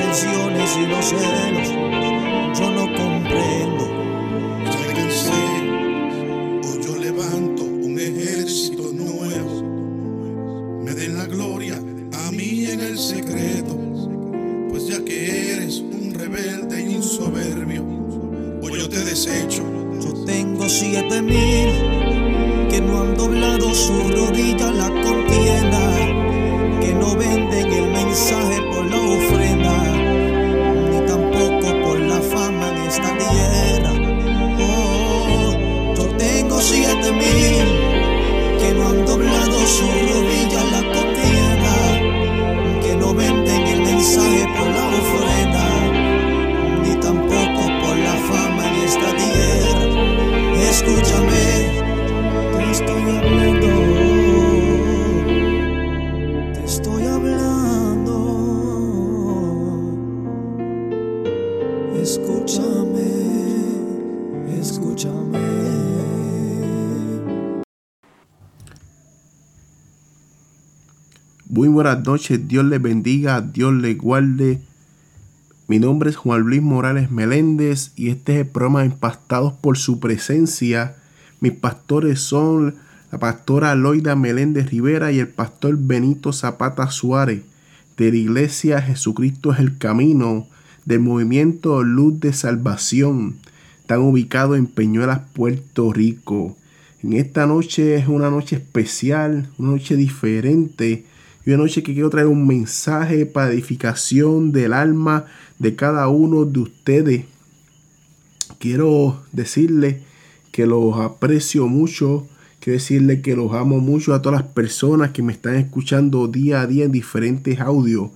envidias, disensiones y los celos. Buenas noches, Dios les bendiga, Dios les guarde. Mi nombre es Juan Luis Morales Meléndez y este es el programa Impactados por su presencia. Mis pastores son la pastora Loida Meléndez Rivera y el pastor Benito Zapata Suárez de la iglesia Jesucristo es el Camino del movimiento Luz de Salvación. Están ubicados en Peñuelas, Puerto Rico. En esta noche es una noche especial, una noche diferente y una noche que quiero traer un mensaje para edificación del alma de cada uno de ustedes. Quiero decirle que los aprecio mucho, quiero decirle que los amo mucho a todas las personas que me están escuchando día a día en diferentes audios.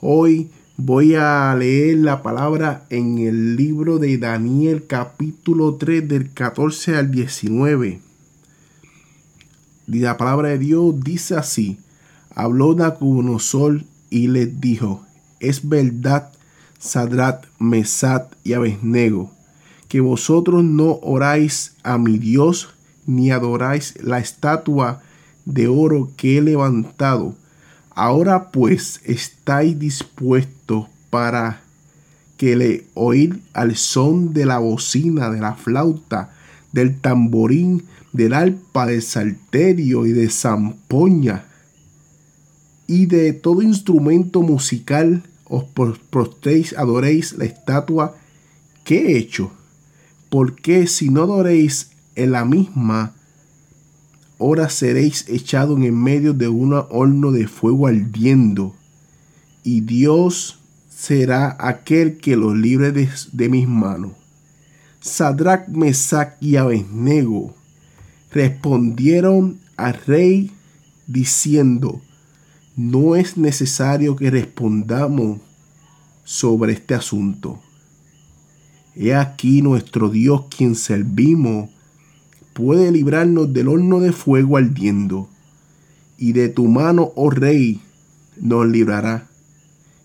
Hoy voy a leer la palabra en el libro de Daniel capítulo 3 del 14 al 19. Y la palabra de Dios dice así. Habló Nabucodonosor y les dijo, es verdad, Sadrat, Mesat y Abednego, que vosotros no oráis a mi Dios ni adoráis la estatua de oro que he levantado. Ahora pues estáis dispuestos para que le oír al son de la bocina, de la flauta, del tamborín, del arpa, del salterio y de zampoña y de todo instrumento musical os prostréis, adoréis la estatua que he hecho. Porque si no adoréis en la misma hora seréis echado en el medio de un horno de fuego ardiendo. Y Dios será aquel que los libre de, de mis manos. Sadrach, Mesach y Abednego respondieron al rey diciendo, no es necesario que respondamos sobre este asunto. He aquí nuestro Dios quien servimos puede librarnos del horno de fuego ardiendo, y de tu mano, oh rey, nos librará.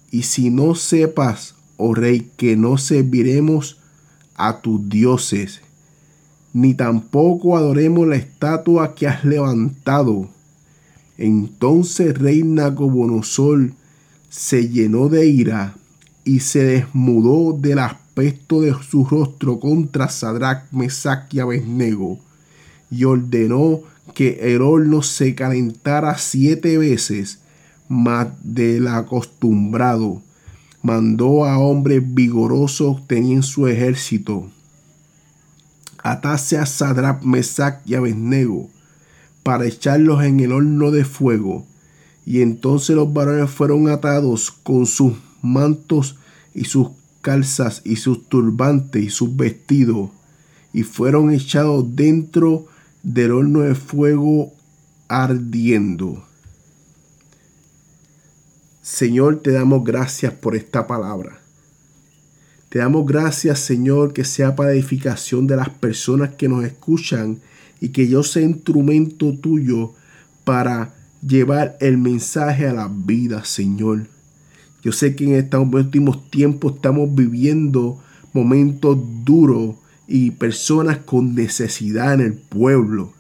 Y si no sepas, oh rey, que no serviremos a tus dioses, ni tampoco adoremos la estatua que has levantado, entonces rey Nabucodonosor se llenó de ira y se desmudó del aspecto de su rostro contra Sadrach, Mesach y Abednego y ordenó que el horno se calentara siete veces más del acostumbrado. mandó a hombres vigorosos tenían su ejército. Atase a Sadrach, Mesach y Abednego para echarlos en el horno de fuego. Y entonces los varones fueron atados con sus mantos y sus calzas y sus turbantes y sus vestidos y fueron echados dentro del horno de fuego ardiendo. Señor, te damos gracias por esta palabra. Te damos gracias, Señor, que sea para edificación de las personas que nos escuchan y que yo sea instrumento tuyo para llevar el mensaje a la vida, Señor. Yo sé que en estos últimos tiempos estamos viviendo momentos duros y personas con necesidad en el pueblo.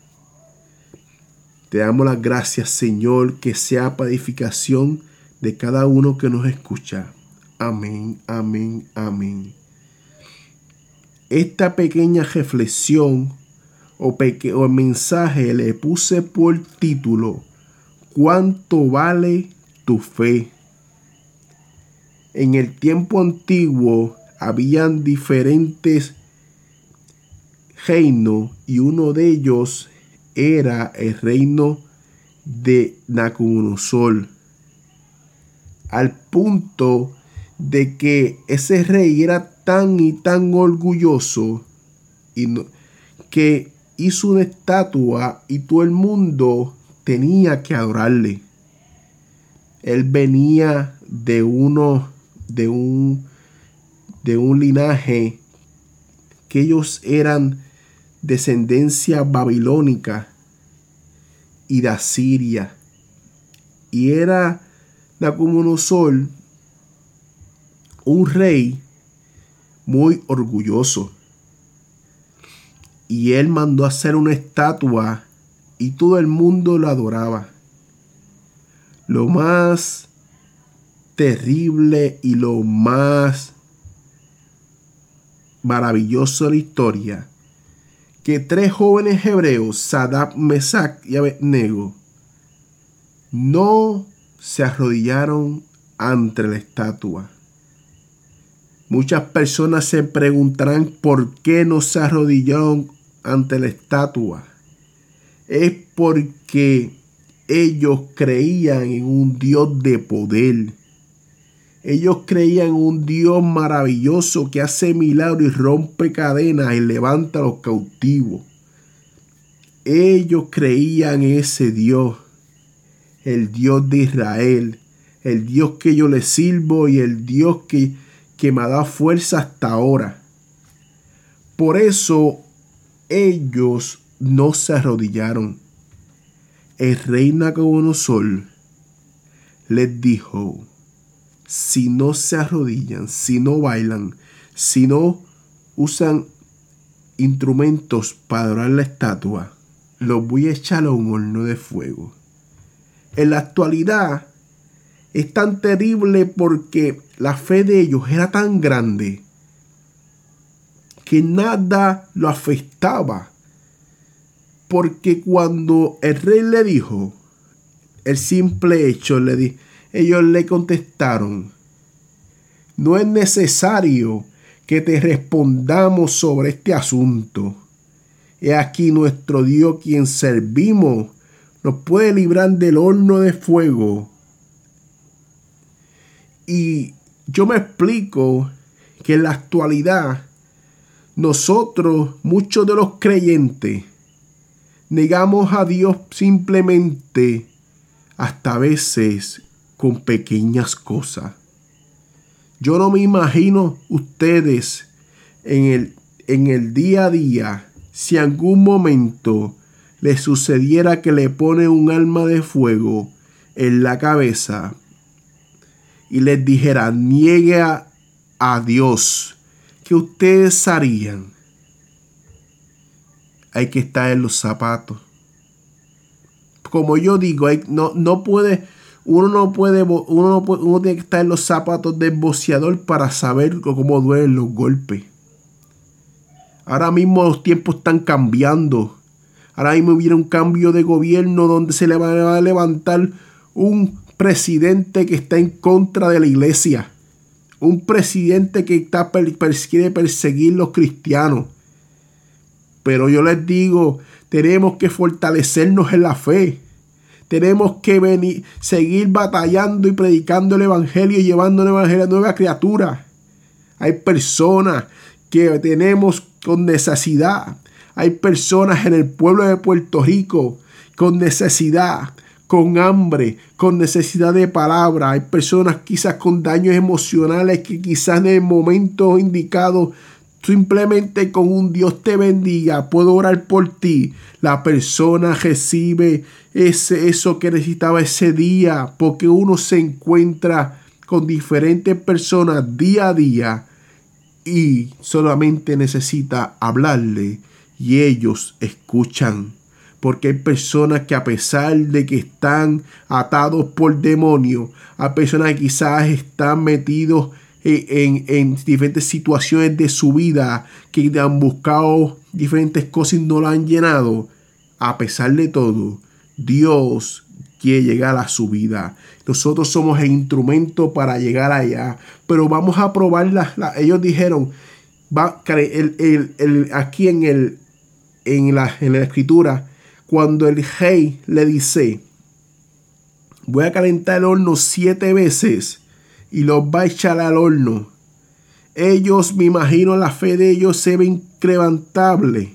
Te damos las gracias, Señor, que sea para de cada uno que nos escucha. Amén, amén, amén. Esta pequeña reflexión o, o mensaje le puse por título, ¿cuánto vale tu fe? En el tiempo antiguo habían diferentes reinos y uno de ellos era el reino de Nacunosol al punto de que ese rey era tan y tan orgulloso y que hizo una estatua y todo el mundo tenía que adorarle. Él venía de uno de un de un linaje que ellos eran descendencia babilónica y de Asiria y era Nacumonosol, un rey muy orgulloso. Y él mandó hacer una estatua y todo el mundo lo adoraba. Lo más terrible y lo más maravilloso de la historia, que tres jóvenes hebreos, Saddam, Mesach y Abednego, no se arrodillaron ante la estatua. Muchas personas se preguntarán por qué no se arrodillaron ante la estatua. Es porque ellos creían en un Dios de poder. Ellos creían en un Dios maravilloso que hace milagros y rompe cadenas y levanta a los cautivos. Ellos creían en ese Dios el Dios de Israel, el Dios que yo le sirvo y el Dios que, que me dado fuerza hasta ahora. Por eso ellos no se arrodillaron. El rey Nacobonosol les dijo, si no se arrodillan, si no bailan, si no usan instrumentos para adorar la estatua, los voy a echar a un horno de fuego en la actualidad es tan terrible porque la fe de ellos era tan grande que nada lo afectaba. Porque cuando el rey le dijo el simple hecho, le di, ellos le contestaron, no es necesario que te respondamos sobre este asunto. He aquí nuestro Dios quien servimos nos puede librar del horno de fuego. Y yo me explico que en la actualidad nosotros, muchos de los creyentes, negamos a Dios simplemente hasta a veces con pequeñas cosas. Yo no me imagino ustedes en el, en el día a día si algún momento le sucediera que le pone un alma de fuego en la cabeza y les dijera, niegue a, Dios, que ustedes harían? Hay que estar en los zapatos. Como yo digo, no, no puede, uno no puede, uno no puede, uno tiene que estar en los zapatos del boceador para saber cómo duelen los golpes. Ahora mismo los tiempos están cambiando Ahora mismo hubiera un cambio de gobierno donde se le va a levantar un presidente que está en contra de la iglesia. Un presidente que está quiere perseguir los cristianos. Pero yo les digo, tenemos que fortalecernos en la fe. Tenemos que venir, seguir batallando y predicando el Evangelio y llevando el Evangelio a nuevas criaturas. Hay personas que tenemos con necesidad. Hay personas en el pueblo de Puerto Rico con necesidad, con hambre, con necesidad de palabra. Hay personas quizás con daños emocionales que quizás en el momento indicado simplemente con un Dios te bendiga, puedo orar por ti. La persona recibe ese, eso que necesitaba ese día porque uno se encuentra con diferentes personas día a día y solamente necesita hablarle y ellos escuchan porque hay personas que a pesar de que están atados por demonios, hay personas que quizás están metidos en, en, diferentes situaciones de su vida, que han buscado diferentes cosas y no lo han llenado, a pesar de todo, Dios quiere llegar a su vida. Nosotros somos el instrumento para llegar allá, pero vamos a probar ellos dijeron, aquí en, el, en, la, en la escritura, cuando el rey le dice, voy a calentar el horno siete veces y los va a echar al horno. Ellos, me imagino, la fe de ellos se ve increvantable.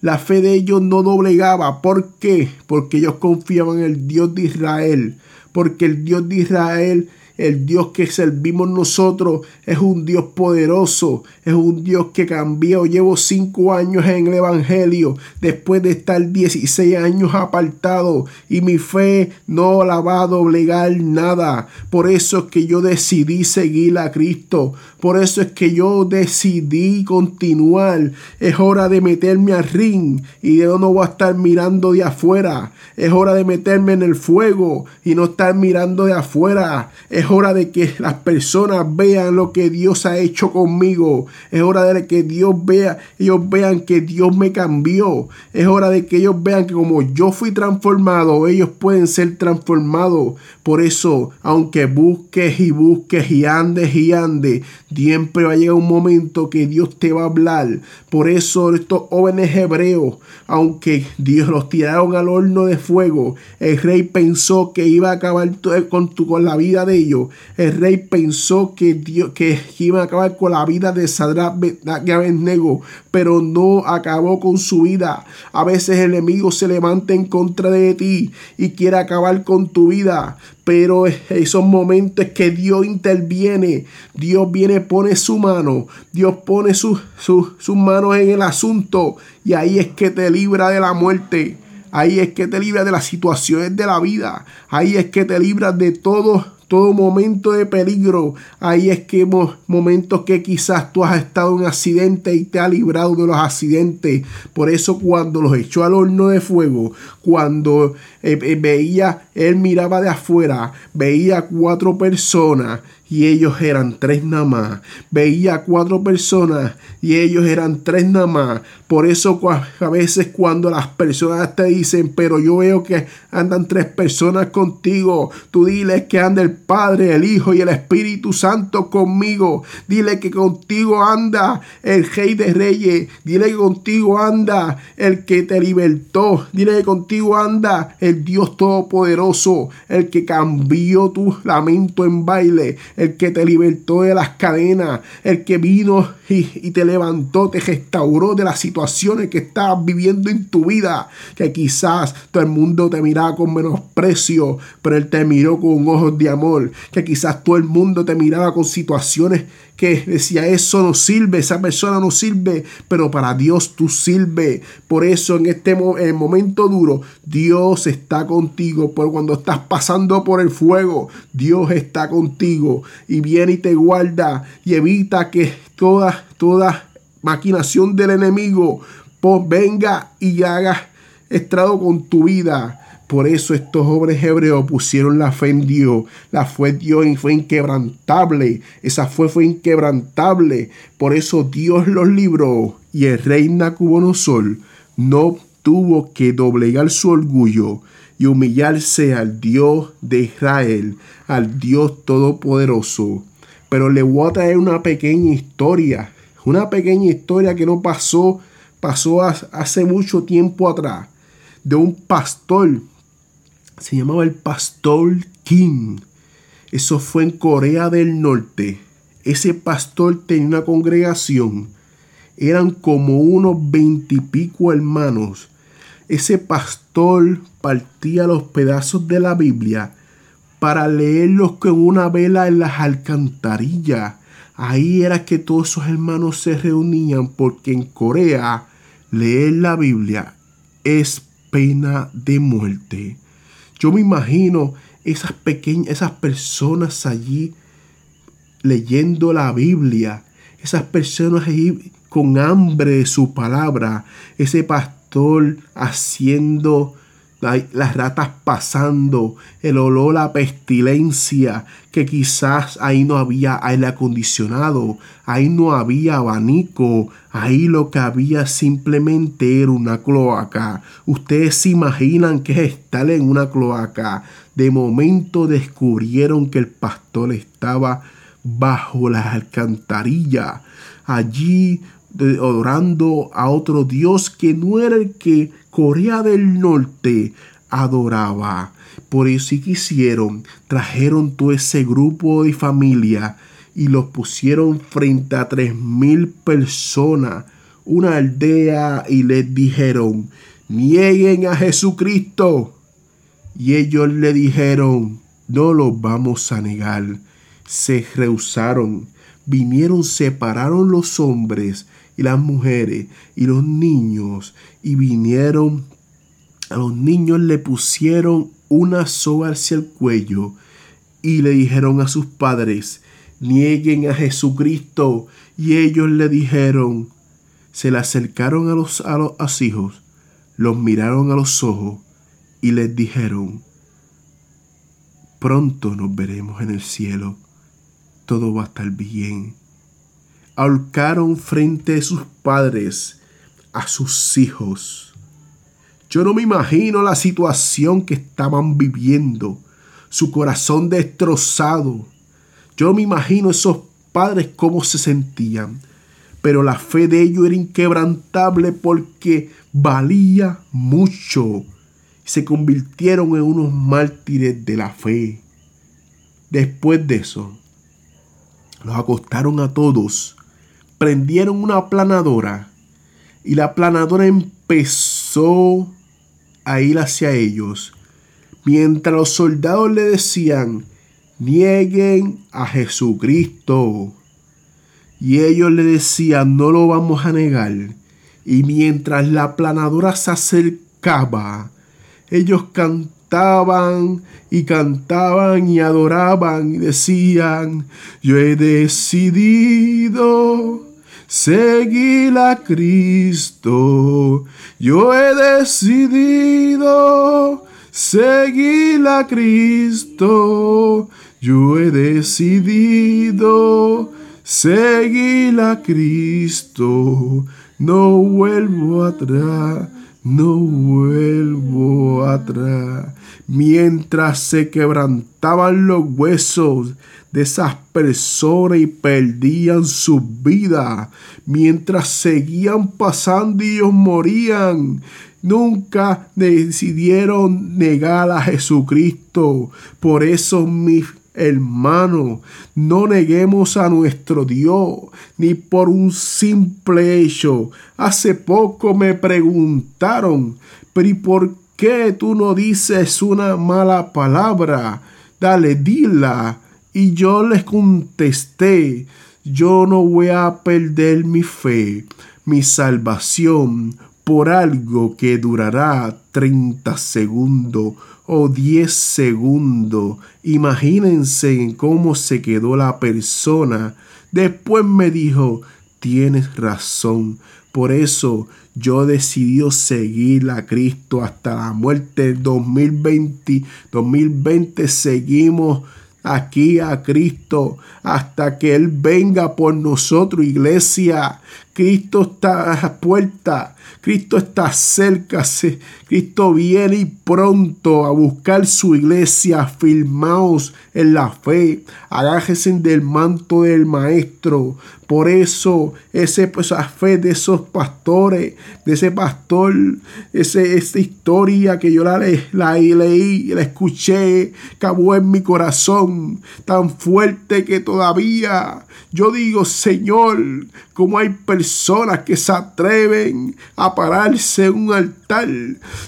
La fe de ellos no doblegaba. ¿Por qué? Porque ellos confiaban en el Dios de Israel. Porque el Dios de Israel el Dios que servimos nosotros es un Dios poderoso, es un Dios que cambió. Llevo cinco años en el Evangelio después de estar 16 años apartado y mi fe no la va a doblegar nada. Por eso es que yo decidí seguir a Cristo. Por eso es que yo decidí continuar. Es hora de meterme al ring y yo no voy a estar mirando de afuera. Es hora de meterme en el fuego y no estar mirando de afuera. Hora de que las personas vean lo que Dios ha hecho conmigo. Es hora de que Dios vea, ellos vean que Dios me cambió. Es hora de que ellos vean que como yo fui transformado, ellos pueden ser transformados. Por eso, aunque busques y busques y andes y andes, siempre va a llegar un momento que Dios te va a hablar. Por eso estos jóvenes hebreos, aunque Dios los tiraron al horno de fuego, el rey pensó que iba a acabar con, con la vida de ellos el rey pensó que, Dios, que iba a acabar con la vida de Sadrach Abednego, pero no acabó con su vida. A veces el enemigo se levanta en contra de ti y quiere acabar con tu vida. Pero esos momentos que Dios interviene, Dios viene, pone su mano, Dios pone sus manos en el asunto y ahí es que te libra de la muerte. Ahí es que te libra de las situaciones de la vida. Ahí es que te libra de todo todo momento de peligro. Ahí es que hemos momentos que quizás tú has estado en accidente y te ha librado de los accidentes. Por eso cuando los echó al horno de fuego, cuando eh, eh, veía, él miraba de afuera, veía cuatro personas y ellos eran tres nada más. Veía cuatro personas y ellos eran tres nada más. Por eso a veces cuando las personas te dicen, pero yo veo que andan tres personas contigo, tú diles que anda el Padre, el Hijo y el Espíritu Santo conmigo. Dile que contigo anda el Rey de Reyes. Dile que contigo anda el que te libertó. Dile que contigo anda el Dios Todopoderoso, el que cambió tu lamento en baile el que te libertó de las cadenas, el que vino y, te levantó, te restauró de las situaciones que estabas viviendo en tu vida, que quizás todo el mundo te miraba con menosprecio, pero Él te miró con ojos de amor, que quizás todo el mundo te miraba con situaciones que decía eso no sirve, esa persona no sirve, pero para Dios tú sirve. Por eso en este momento duro, Dios está contigo. Por cuando estás pasando por el fuego, Dios está contigo y viene y te guarda y evita que toda, toda maquinación del enemigo venga y haga estrado con tu vida. Por eso estos jóvenes hebreos pusieron la fe en Dios. La fe en Dios fue inquebrantable. Esa fe fue inquebrantable. Por eso Dios los libró. Y el rey Nacubonosol no tuvo que doblegar su orgullo y humillarse al Dios de Israel, al Dios Todopoderoso. pero le voy a traer una pequeña historia. Una pequeña historia que no pasó, pasó hace mucho tiempo atrás. De un pastor. Se llamaba el pastor Kim. Eso fue en Corea del Norte. Ese pastor tenía una congregación. Eran como unos veintipico hermanos. Ese pastor partía los pedazos de la Biblia para leerlos con una vela en las alcantarillas. Ahí era que todos esos hermanos se reunían porque en Corea leer la Biblia es pena de muerte. Yo me imagino esas pequeñas, esas personas allí leyendo la Biblia, esas personas allí con hambre de su palabra, ese pastor haciendo las ratas pasando, el olor a pestilencia, que quizás ahí no había aire acondicionado, ahí no había abanico, ahí lo que había simplemente era una cloaca. Ustedes se imaginan que es estar en una cloaca. De momento descubrieron que el pastor estaba bajo las alcantarillas, allí adorando a otro Dios que no era el que Corea del Norte adoraba. Por eso sí quisieron, trajeron todo ese grupo de familia y los pusieron frente a tres mil personas, una aldea, y les dijeron, nieguen a Jesucristo. Y ellos le dijeron, no los vamos a negar. Se rehusaron, vinieron, separaron los hombres y las mujeres y los niños y vinieron a los niños le pusieron una soga hacia el cuello y le dijeron a sus padres nieguen a Jesucristo y ellos le dijeron se le acercaron a los, a los hijos los miraron a los ojos y les dijeron pronto nos veremos en el cielo todo va a estar bien ahorcaron frente a sus padres a sus hijos. Yo no me imagino la situación que estaban viviendo, su corazón destrozado. Yo me imagino esos padres cómo se sentían, pero la fe de ellos era inquebrantable porque valía mucho. Se convirtieron en unos mártires de la fe. Después de eso, los acostaron a todos prendieron una planadora y la planadora empezó a ir hacia ellos, mientras los soldados le decían, nieguen a Jesucristo. Y ellos le decían, no lo vamos a negar. Y mientras la planadora se acercaba, ellos cantaban y cantaban y adoraban y decían, yo he decidido seguir a Cristo, yo he decidido seguir a Cristo, yo he decidido seguir a Cristo, no vuelvo atrás no vuelvo atrás. Mientras se quebrantaban los huesos de esas personas y perdían su vida, mientras seguían pasando y ellos morían, nunca decidieron negar a Jesucristo. Por eso mis Hermano, no neguemos a nuestro Dios ni por un simple hecho. Hace poco me preguntaron, pero ¿y por qué tú no dices una mala palabra? Dale, dila. Y yo les contesté, yo no voy a perder mi fe, mi salvación por algo que durará 30 segundos o 10 segundos. Imagínense cómo se quedó la persona. Después me dijo, tienes razón. Por eso yo decidí seguir a Cristo hasta la muerte 2020. 2020 seguimos aquí a Cristo hasta que Él venga por nosotros, iglesia. Cristo está a la puerta. Cristo está cerca. Cristo viene y pronto a buscar su iglesia. Firmaos en la fe. Agájense del manto del maestro. Por eso, ese, pues, esa fe de esos pastores, de ese pastor, ese, esa historia que yo la, la leí, la escuché, acabó en mi corazón, tan fuerte que todavía yo digo, Señor, como hay personas que se atreven a pararse en un altar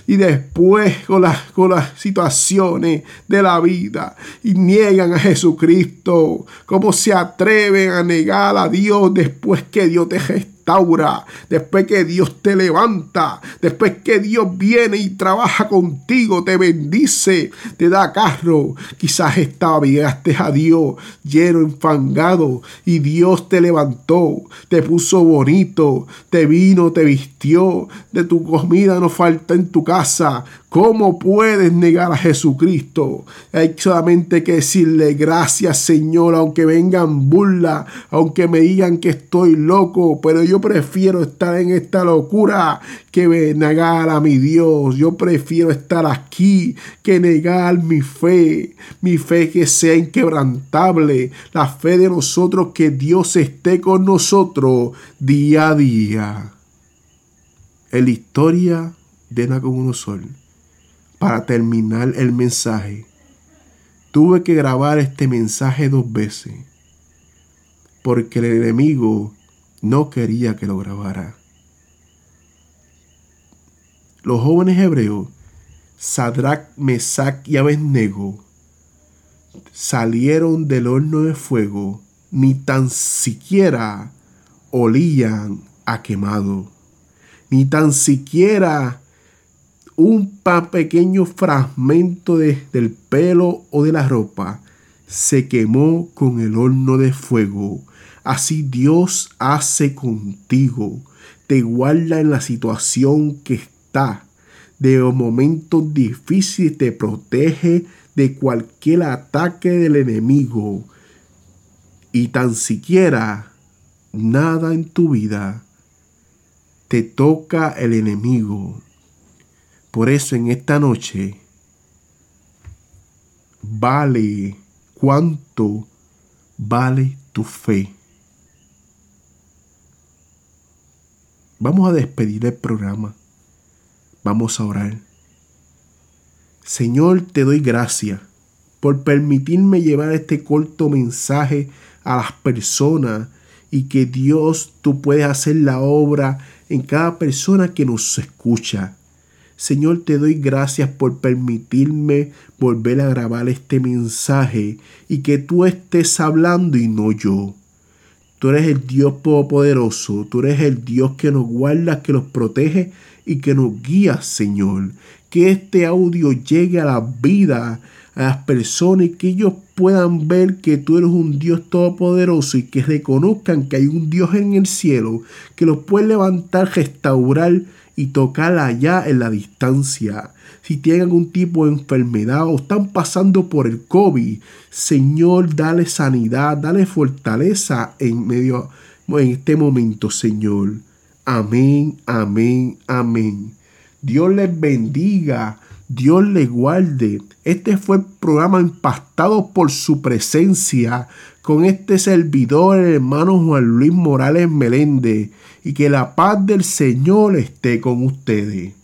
y después con las, con las situaciones de la vida y niegan a Jesucristo, como se atreven a negar a Dios después que Dios te gesta después que Dios te levanta, después que Dios viene y trabaja contigo, te bendice, te da carro, quizás estaba llegaste a Dios lleno, enfangado y Dios te levantó, te puso bonito, te vino, te vistió, de tu comida no falta en tu casa, ¿Cómo puedes negar a Jesucristo? Hay solamente que decirle gracias Señor, aunque vengan burla, aunque me digan que estoy loco, pero yo prefiero estar en esta locura que negar a mi Dios. Yo prefiero estar aquí que negar mi fe, mi fe que sea inquebrantable, la fe de nosotros que Dios esté con nosotros día a día. En la historia de Nacomunosol para terminar el mensaje. Tuve que grabar este mensaje dos veces porque el enemigo no quería que lo grabara. Los jóvenes hebreos, Sadrach, Mesach y Abednego, salieron del horno de fuego, ni tan siquiera olían a quemado, ni tan siquiera un pequeño fragmento del pelo o de la ropa se quemó con el horno de fuego. Así Dios hace contigo. Te guarda en la situación que está. De momentos difíciles te protege de cualquier ataque del enemigo. Y tan siquiera nada en tu vida te toca el enemigo. Por eso en esta noche vale cuánto vale tu fe. Vamos a despedir el programa. Vamos a orar. Señor, te doy gracias por permitirme llevar este corto mensaje a las personas y que Dios tú puedes hacer la obra en cada persona que nos escucha. Señor, te doy gracias por permitirme volver a grabar este mensaje y que tú estés hablando y no yo. Tú eres el Dios Todopoderoso, tú eres el Dios que nos guarda, que nos protege y que nos guía, Señor. Que este audio llegue a la vida, a las personas y que ellos puedan ver que tú eres un Dios todopoderoso y que reconozcan que hay un Dios en el cielo que los puede levantar, restaurar y tocar allá en la distancia. Si tienen algún tipo de enfermedad o están pasando por el COVID, Señor, dale sanidad, dale fortaleza en medio en este momento, Señor. Amén, amén, amén. Dios les bendiga, Dios les guarde. Este fue el programa impactado por su presencia con este servidor, el hermano Juan Luis Morales Meléndez y que la paz del Señor esté con ustedes.